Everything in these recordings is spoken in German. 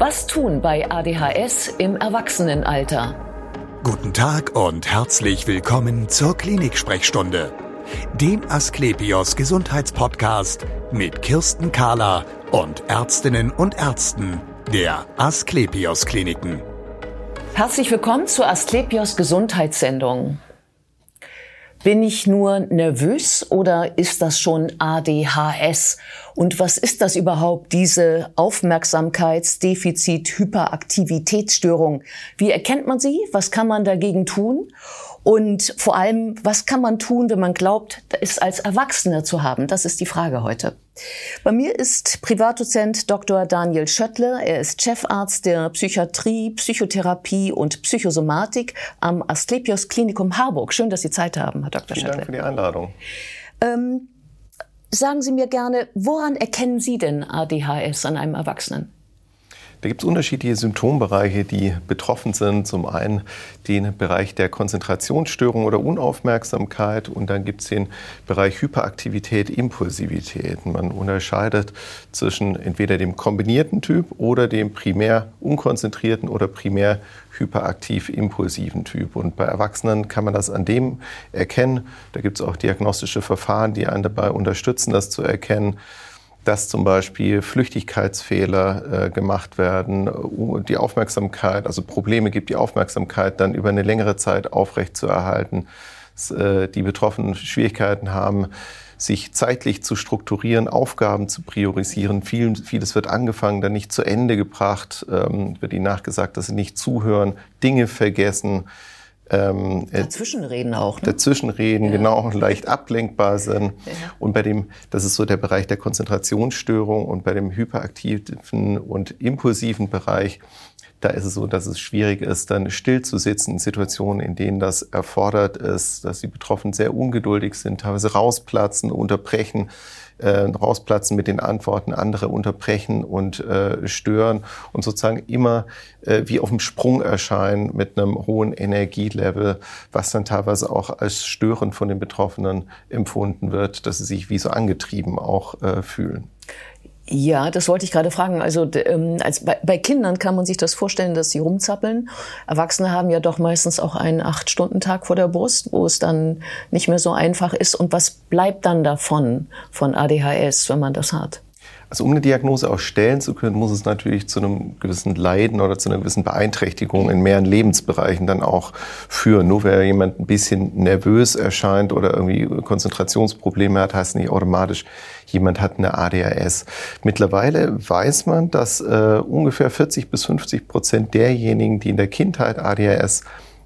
Was tun bei ADHS im Erwachsenenalter? Guten Tag und herzlich willkommen zur Klinik-Sprechstunde, dem Asklepios Gesundheitspodcast mit Kirsten Kahler und Ärztinnen und Ärzten der Asklepios Kliniken. Herzlich willkommen zur Asklepios Gesundheitssendung. Bin ich nur nervös oder ist das schon ADHS? Und was ist das überhaupt, diese Aufmerksamkeitsdefizit-Hyperaktivitätsstörung? Wie erkennt man sie? Was kann man dagegen tun? Und vor allem, was kann man tun, wenn man glaubt, es als Erwachsener zu haben? Das ist die Frage heute. Bei mir ist Privatdozent Dr. Daniel Schöttle. Er ist Chefarzt der Psychiatrie, Psychotherapie und Psychosomatik am Asklepios Klinikum Harburg. Schön, dass Sie Zeit haben, Herr Dr. Vielen Schöttle. Dank für die Einladung. Ähm, sagen Sie mir gerne, woran erkennen Sie denn ADHS an einem Erwachsenen? Da gibt es unterschiedliche Symptombereiche, die betroffen sind. Zum einen den Bereich der Konzentrationsstörung oder Unaufmerksamkeit und dann gibt es den Bereich Hyperaktivität, Impulsivität. Man unterscheidet zwischen entweder dem kombinierten Typ oder dem primär unkonzentrierten oder primär hyperaktiv-impulsiven Typ. Und bei Erwachsenen kann man das an dem erkennen. Da gibt es auch diagnostische Verfahren, die einen dabei unterstützen, das zu erkennen dass zum Beispiel Flüchtigkeitsfehler äh, gemacht werden, die Aufmerksamkeit, also Probleme gibt, die Aufmerksamkeit dann über eine längere Zeit aufrechtzuerhalten, dass, äh, die Betroffenen Schwierigkeiten haben, sich zeitlich zu strukturieren, Aufgaben zu priorisieren. Viel, vieles wird angefangen, dann nicht zu Ende gebracht, ähm, wird ihnen nachgesagt, dass sie nicht zuhören, Dinge vergessen. Ähm, äh, dazwischenreden auch. Ne? Dazwischenreden, ja. genau, leicht ablenkbar sind. Ja. Und bei dem, das ist so der Bereich der Konzentrationsstörung und bei dem hyperaktiven und impulsiven Bereich, da ist es so, dass es schwierig ist, dann still zu sitzen in Situationen, in denen das erfordert ist, dass die Betroffenen sehr ungeduldig sind, teilweise rausplatzen, unterbrechen äh, rausplatzen mit den Antworten, andere unterbrechen und äh, stören und sozusagen immer äh, wie auf dem Sprung erscheinen mit einem hohen Energielevel, was dann teilweise auch als störend von den Betroffenen empfunden wird, dass sie sich wie so angetrieben auch äh, fühlen. Ja, das wollte ich gerade fragen. Also ähm, als bei, bei, Kindern kann man sich das vorstellen, dass sie rumzappeln. Erwachsene haben ja doch meistens auch einen Acht-Stunden-Tag vor der Brust, wo es dann nicht mehr so einfach ist. Und was bleibt dann davon, von ADHS, wenn man das hat? Also um eine Diagnose auch stellen zu können, muss es natürlich zu einem gewissen Leiden oder zu einer gewissen Beeinträchtigung in mehreren Lebensbereichen dann auch führen. Nur weil jemand ein bisschen nervös erscheint oder irgendwie Konzentrationsprobleme hat, heißt nicht automatisch, jemand hat eine ADHS. Mittlerweile weiß man, dass äh, ungefähr 40 bis 50 Prozent derjenigen, die in der Kindheit ADHS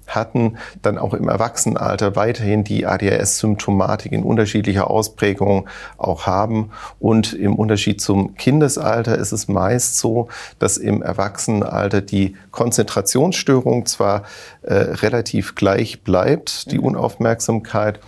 hatten, dann auch im Erwachsenenalter weiterhin die ADHS-Symptomatik in unterschiedlicher Ausprägung auch haben. Und im Unterschied zum Kindesalter ist es meist so, dass im Erwachsenenalter die Konzentrationsstörung zwar äh, relativ gleich bleibt, die mhm. Unaufmerksamkeit,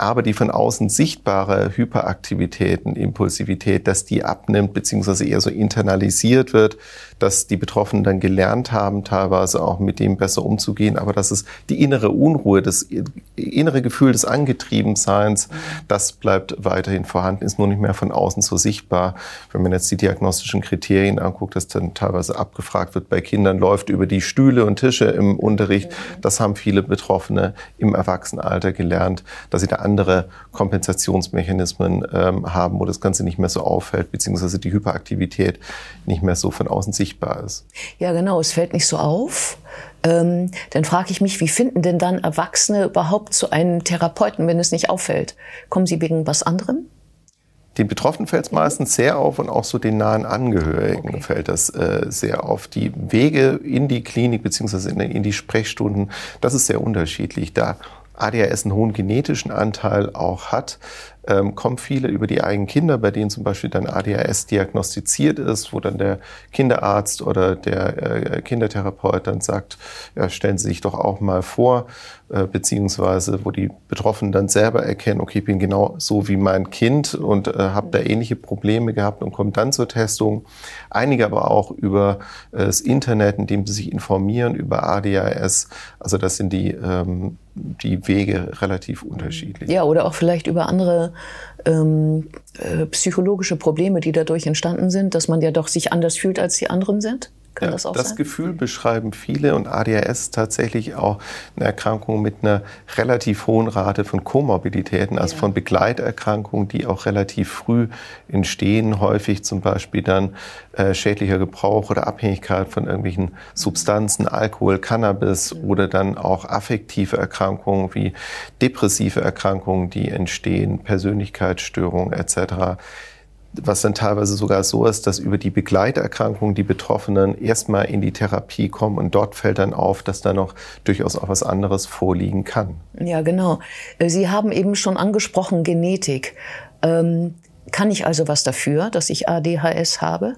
aber die von außen sichtbare Hyperaktivitäten, Impulsivität, dass die abnimmt, beziehungsweise eher so internalisiert wird, dass die Betroffenen dann gelernt haben, teilweise auch mit dem besser umzugehen, aber dass es die innere Unruhe, das innere Gefühl des Angetriebenseins, das bleibt weiterhin vorhanden, ist nur nicht mehr von außen so sichtbar. Wenn man jetzt die diagnostischen Kriterien anguckt, dass dann teilweise abgefragt wird bei Kindern, läuft über die Stühle und Tische im Unterricht, das haben viele Betroffene im Erwachsenenalter gelernt, dass sie da andere Kompensationsmechanismen ähm, haben, wo das Ganze nicht mehr so auffällt, beziehungsweise die Hyperaktivität nicht mehr so von außen sichtbar ist. Ja, genau, es fällt nicht so auf. Ähm, dann frage ich mich, wie finden denn dann Erwachsene überhaupt zu einem Therapeuten, wenn es nicht auffällt? Kommen sie wegen was anderem? Den Betroffenen fällt es meistens sehr auf und auch so den nahen Angehörigen okay. fällt das äh, sehr auf. Die Wege in die Klinik beziehungsweise in, in die Sprechstunden, das ist sehr unterschiedlich. Da ADHS einen hohen genetischen Anteil auch hat, ähm, kommen viele über die eigenen Kinder, bei denen zum Beispiel dann ADHS diagnostiziert ist, wo dann der Kinderarzt oder der äh, Kindertherapeut dann sagt, ja, stellen Sie sich doch auch mal vor, äh, beziehungsweise wo die Betroffenen dann selber erkennen, okay, ich bin genau so wie mein Kind und äh, habe da ähnliche Probleme gehabt und kommen dann zur Testung. Einige aber auch über äh, das Internet, indem sie sich informieren über ADHS. Also das sind die ähm, die Wege relativ unterschiedlich. Ja, oder auch vielleicht über andere ähm, äh, psychologische Probleme, die dadurch entstanden sind, dass man ja doch sich anders fühlt, als die anderen sind. Kann ja, das auch das sein? Gefühl beschreiben viele und ADHS tatsächlich auch eine Erkrankung mit einer relativ hohen Rate von Komorbiditäten, also ja. von Begleiterkrankungen, die auch relativ früh entstehen, häufig zum Beispiel dann äh, schädlicher Gebrauch oder Abhängigkeit von irgendwelchen Substanzen, Alkohol, Cannabis mhm. oder dann auch affektive Erkrankungen wie depressive Erkrankungen, die entstehen, Persönlichkeitsstörungen etc was dann teilweise sogar so ist, dass über die Begleiterkrankungen die Betroffenen erstmal in die Therapie kommen und dort fällt dann auf, dass da noch durchaus auch was anderes vorliegen kann. Ja, genau. Äh, Sie haben eben schon angesprochen Genetik. Ähm, kann ich also was dafür, dass ich ADHS habe?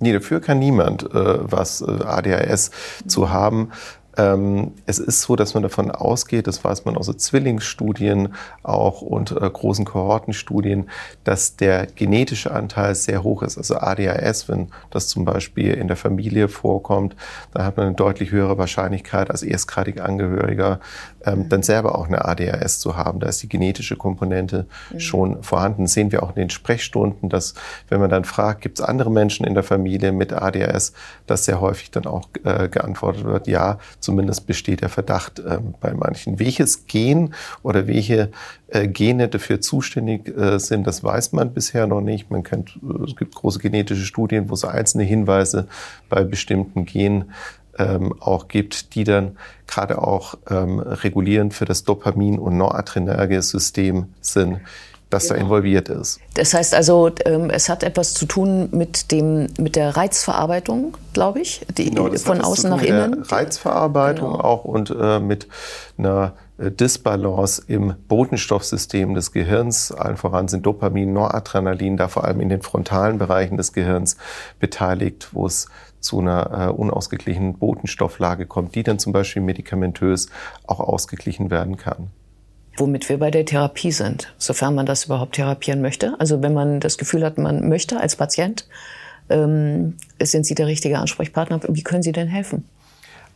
Nee, dafür kann niemand äh, was äh, ADHS zu haben. Ähm, es ist so, dass man davon ausgeht, das weiß man aus so Zwillingsstudien auch und äh, großen Kohortenstudien, dass der genetische Anteil sehr hoch ist. Also ADHS, wenn das zum Beispiel in der Familie vorkommt, dann hat man eine deutlich höhere Wahrscheinlichkeit als erstgradig Angehöriger ähm, dann selber auch eine ADHS zu haben. Da ist die genetische Komponente mhm. schon vorhanden. Das sehen wir auch in den Sprechstunden, dass wenn man dann fragt, gibt es andere Menschen in der Familie mit ADHS, dass sehr häufig dann auch äh, geantwortet wird, ja, zumindest besteht der Verdacht äh, bei manchen. Welches Gen oder welche äh, Gene dafür zuständig äh, sind, das weiß man bisher noch nicht. Man kennt, äh, es gibt große genetische Studien, wo es einzelne Hinweise bei bestimmten Genen ähm, auch gibt, die dann gerade auch ähm, regulierend für das Dopamin- und Noradrenerge-System sind, das genau. da involviert ist. Das heißt also, ähm, es hat etwas zu tun mit, dem, mit der Reizverarbeitung, glaube ich, die, genau, von außen nach innen. Reizverarbeitung genau. auch und äh, mit einer äh, Disbalance im Botenstoffsystem des Gehirns. Allen voran sind Dopamin, Noradrenalin da vor allem in den frontalen Bereichen des Gehirns beteiligt, wo es zu einer äh, unausgeglichenen Botenstofflage kommt, die dann zum Beispiel medikamentös auch ausgeglichen werden kann. Womit wir bei der Therapie sind, sofern man das überhaupt therapieren möchte. Also wenn man das Gefühl hat, man möchte als Patient, ähm, sind Sie der richtige Ansprechpartner. Wie können Sie denn helfen?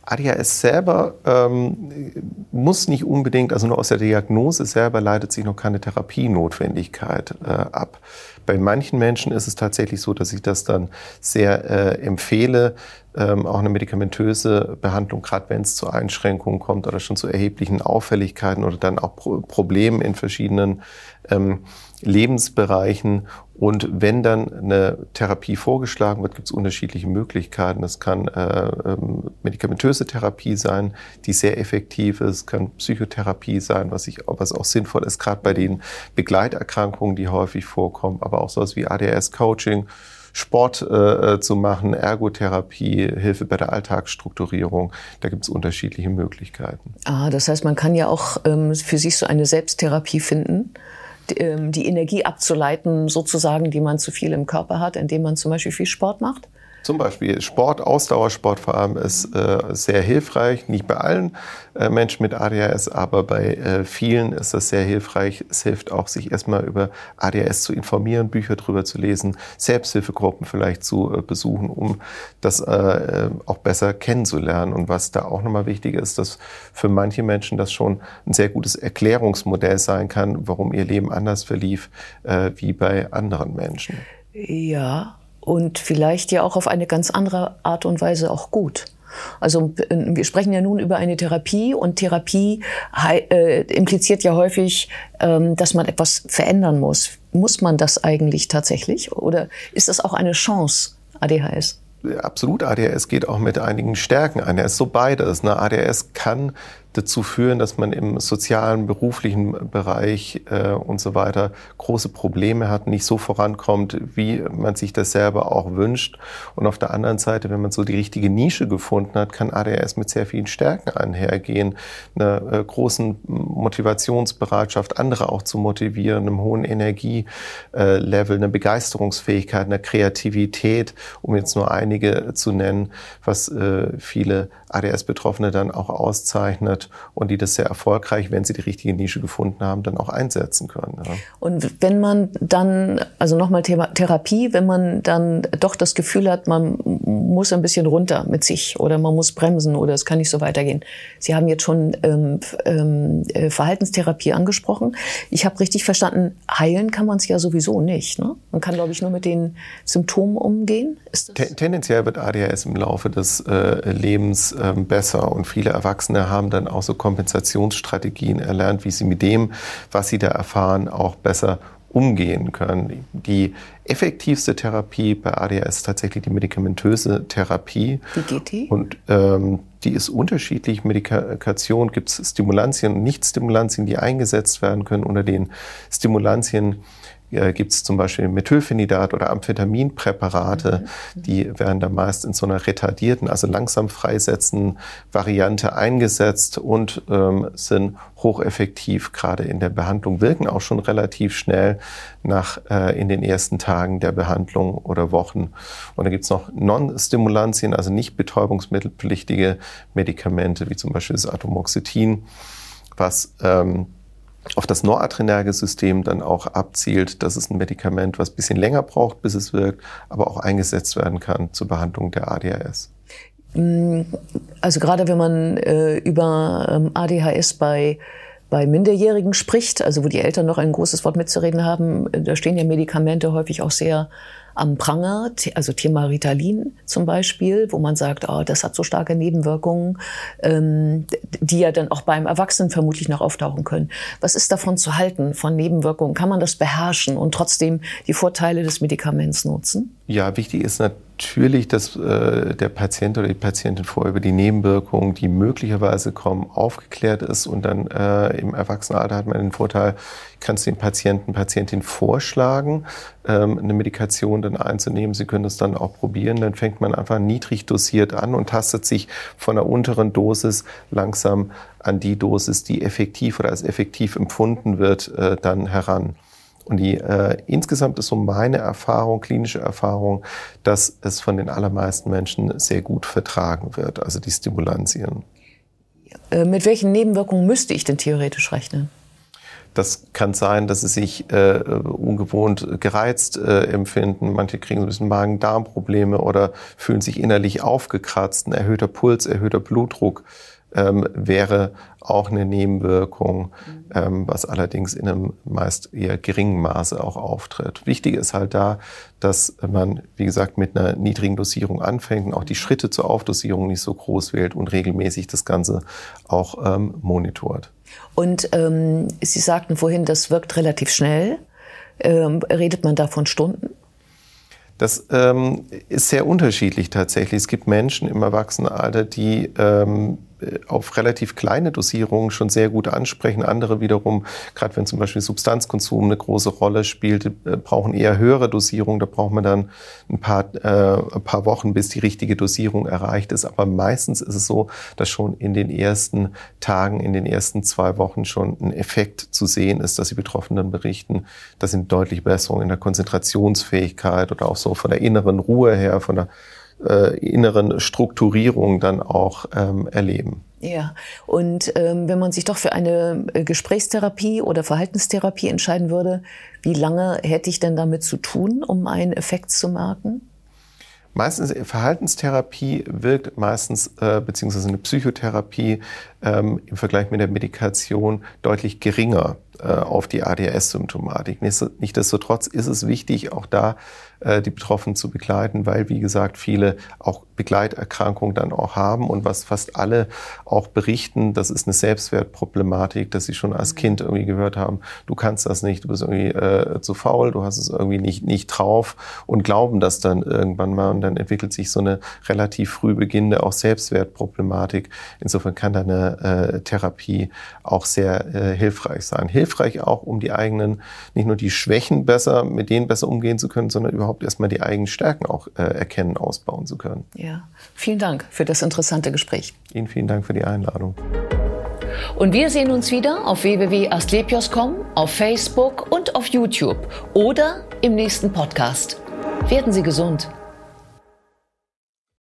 ADHS selber ähm, muss nicht unbedingt, also nur aus der Diagnose selber leitet sich noch keine Therapienotwendigkeit äh, ab. Bei manchen Menschen ist es tatsächlich so, dass ich das dann sehr äh, empfehle, ähm, auch eine medikamentöse Behandlung, gerade wenn es zu Einschränkungen kommt oder schon zu erheblichen Auffälligkeiten oder dann auch Pro Problemen in verschiedenen ähm, Lebensbereichen. Und wenn dann eine Therapie vorgeschlagen wird, gibt es unterschiedliche Möglichkeiten. Das kann äh, ähm, medikamentöse Therapie sein, die sehr effektiv ist, kann Psychotherapie sein, was, ich, was auch sinnvoll ist, gerade bei den Begleiterkrankungen, die häufig vorkommen, aber auch sowas wie ADS-Coaching. Sport äh, äh, zu machen, Ergotherapie, Hilfe bei der Alltagsstrukturierung. Da gibt es unterschiedliche Möglichkeiten. Ah, das heißt, man kann ja auch ähm, für sich so eine Selbsttherapie finden die Energie abzuleiten, sozusagen, die man zu viel im Körper hat, indem man zum Beispiel viel Sport macht? Zum Beispiel Sport, Ausdauersport vor allem ist äh, sehr hilfreich. Nicht bei allen äh, Menschen mit ADHS, aber bei äh, vielen ist das sehr hilfreich. Es hilft auch, sich erstmal über ADHS zu informieren, Bücher drüber zu lesen, Selbsthilfegruppen vielleicht zu äh, besuchen, um das äh, äh, auch besser kennenzulernen. Und was da auch nochmal wichtig ist, dass für manche Menschen das schon ein sehr gutes Erklärungsmodell sein kann, warum ihr Leben anders verlief wie bei anderen Menschen. Ja, und vielleicht ja auch auf eine ganz andere Art und Weise auch gut. Also wir sprechen ja nun über eine Therapie und Therapie äh, impliziert ja häufig, ähm, dass man etwas verändern muss. Muss man das eigentlich tatsächlich oder ist das auch eine Chance, ADHS? Absolut, ADHS geht auch mit einigen Stärken ein. Er ist so beides. Ne? ADHS kann dazu führen, dass man im sozialen, beruflichen Bereich äh, und so weiter große Probleme hat, nicht so vorankommt, wie man sich das selber auch wünscht. Und auf der anderen Seite, wenn man so die richtige Nische gefunden hat, kann ADHS mit sehr vielen Stärken einhergehen, einer äh, großen Motivationsbereitschaft, andere auch zu motivieren, einem hohen Energielevel, eine Begeisterungsfähigkeit, eine Kreativität, um jetzt nur einige zu nennen, was äh, viele ADS-Betroffene dann auch auszeichnet wird und die das sehr erfolgreich, wenn sie die richtige Nische gefunden haben, dann auch einsetzen können. Ja. Und wenn man dann, also nochmal Thema Therapie, wenn man dann doch das Gefühl hat, man muss ein bisschen runter mit sich oder man muss bremsen oder es kann nicht so weitergehen. Sie haben jetzt schon ähm, ähm, äh, Verhaltenstherapie angesprochen. Ich habe richtig verstanden, heilen kann man es ja sowieso nicht. Ne? Man kann, glaube ich, nur mit den Symptomen umgehen. Tendenziell wird ADHS im Laufe des äh, Lebens äh, besser und viele Erwachsene haben dann auch so Kompensationsstrategien erlernt, wie sie mit dem, was sie da erfahren, auch besser umgehen können. Die effektivste Therapie bei ADHS ist tatsächlich die medikamentöse Therapie. Wie geht die? Und ähm, die ist unterschiedlich. Medikation gibt es Stimulantien und Nicht-Stimulantien, die eingesetzt werden können. Unter den Stimulantien äh, gibt es zum Beispiel Methylphenidat oder Amphetaminpräparate, mhm. die werden da meist in so einer retardierten, also langsam freisetzenden Variante eingesetzt und ähm, sind hocheffektiv gerade in der Behandlung, wirken auch schon relativ schnell nach äh, in den ersten Tagen der Behandlung oder Wochen. Und dann gibt es noch Non-Stimulantien, also nicht betäubungsmittelpflichtige Medikamente, wie zum Beispiel das Atomoxetin, was ähm, auf das noradrenerge System dann auch abzielt. Das ist ein Medikament, was ein bisschen länger braucht, bis es wirkt, aber auch eingesetzt werden kann zur Behandlung der ADHS. Mm, also gerade wenn man äh, über ähm, ADHS bei bei Minderjährigen spricht, also wo die Eltern noch ein großes Wort mitzureden haben, äh, da stehen ja Medikamente häufig auch sehr am Pranger, also Thema Ritalin zum Beispiel, wo man sagt, oh, das hat so starke Nebenwirkungen, ähm, die ja dann auch beim Erwachsenen vermutlich noch auftauchen können. Was ist davon zu halten, von Nebenwirkungen? Kann man das beherrschen und trotzdem die Vorteile des Medikaments nutzen? Ja, wichtig ist natürlich, dass äh, der Patient oder die Patientin vorher über die Nebenwirkungen, die möglicherweise kommen, aufgeklärt ist und dann äh, im Erwachsenenalter hat man den Vorteil, kannst den Patienten, Patientin vorschlagen, ähm, eine Medikation dann einzunehmen. Sie können das dann auch probieren. Dann fängt man einfach niedrig dosiert an und tastet sich von der unteren Dosis langsam an die Dosis, die effektiv oder als effektiv empfunden wird, äh, dann heran. Und die äh, insgesamt ist so meine Erfahrung, klinische Erfahrung, dass es von den allermeisten Menschen sehr gut vertragen wird, also die Stimulantien. Äh, mit welchen Nebenwirkungen müsste ich denn theoretisch rechnen? Das kann sein, dass sie sich äh, ungewohnt gereizt äh, empfinden. Manche kriegen so ein bisschen Magen-Darm-Probleme oder fühlen sich innerlich aufgekratzt. Ein erhöhter Puls, erhöhter Blutdruck ähm, wäre auch eine Nebenwirkung, ähm, was allerdings in einem meist eher geringen Maße auch auftritt. Wichtig ist halt da, dass man, wie gesagt, mit einer niedrigen Dosierung anfängt und auch die Schritte zur Aufdosierung nicht so groß wählt und regelmäßig das Ganze auch ähm, monitort. Und ähm, Sie sagten vorhin, das wirkt relativ schnell. Ähm, redet man da von Stunden? Das ähm, ist sehr unterschiedlich tatsächlich. Es gibt Menschen im Erwachsenenalter, die ähm, äh, auf relativ kleine Dosierungen schon sehr gut ansprechen. Andere wiederum, gerade wenn zum Beispiel Substanzkonsum eine große Rolle spielt, äh, brauchen eher höhere Dosierungen. Da braucht man dann ein paar, äh, ein paar Wochen, bis die richtige Dosierung erreicht ist. Aber meistens ist es so, dass schon in den ersten Tagen, in den ersten zwei Wochen schon ein Effekt zu sehen ist, dass die Betroffenen berichten, dass sie deutlich Besserungen in der Konzentrationsfähigkeit oder auch so von der inneren Ruhe her, von der äh, inneren Strukturierung dann auch ähm, erleben. Ja, und ähm, wenn man sich doch für eine äh, Gesprächstherapie oder Verhaltenstherapie entscheiden würde, wie lange hätte ich denn damit zu tun, um einen Effekt zu merken? Meistens Verhaltenstherapie wirkt meistens äh, beziehungsweise eine Psychotherapie ähm, im Vergleich mit der Medikation deutlich geringer auf die ADHS-Symptomatik. Nichtsdestotrotz ist es wichtig, auch da äh, die Betroffenen zu begleiten, weil, wie gesagt, viele auch Begleiterkrankungen dann auch haben und was fast alle auch berichten, das ist eine Selbstwertproblematik, dass sie schon als Kind irgendwie gehört haben, du kannst das nicht, du bist irgendwie äh, zu faul, du hast es irgendwie nicht, nicht drauf und glauben das dann irgendwann mal und dann entwickelt sich so eine relativ früh beginnende auch Selbstwertproblematik. Insofern kann da eine äh, Therapie auch sehr äh, hilfreich sein. Hilfreich auch, um die eigenen, nicht nur die Schwächen besser, mit denen besser umgehen zu können, sondern überhaupt erstmal die eigenen Stärken auch äh, erkennen, ausbauen zu können. Ja, vielen Dank für das interessante Gespräch. Ihnen vielen Dank für die Einladung. Und wir sehen uns wieder auf www.astlepios.com, auf Facebook und auf YouTube oder im nächsten Podcast. Werden Sie gesund.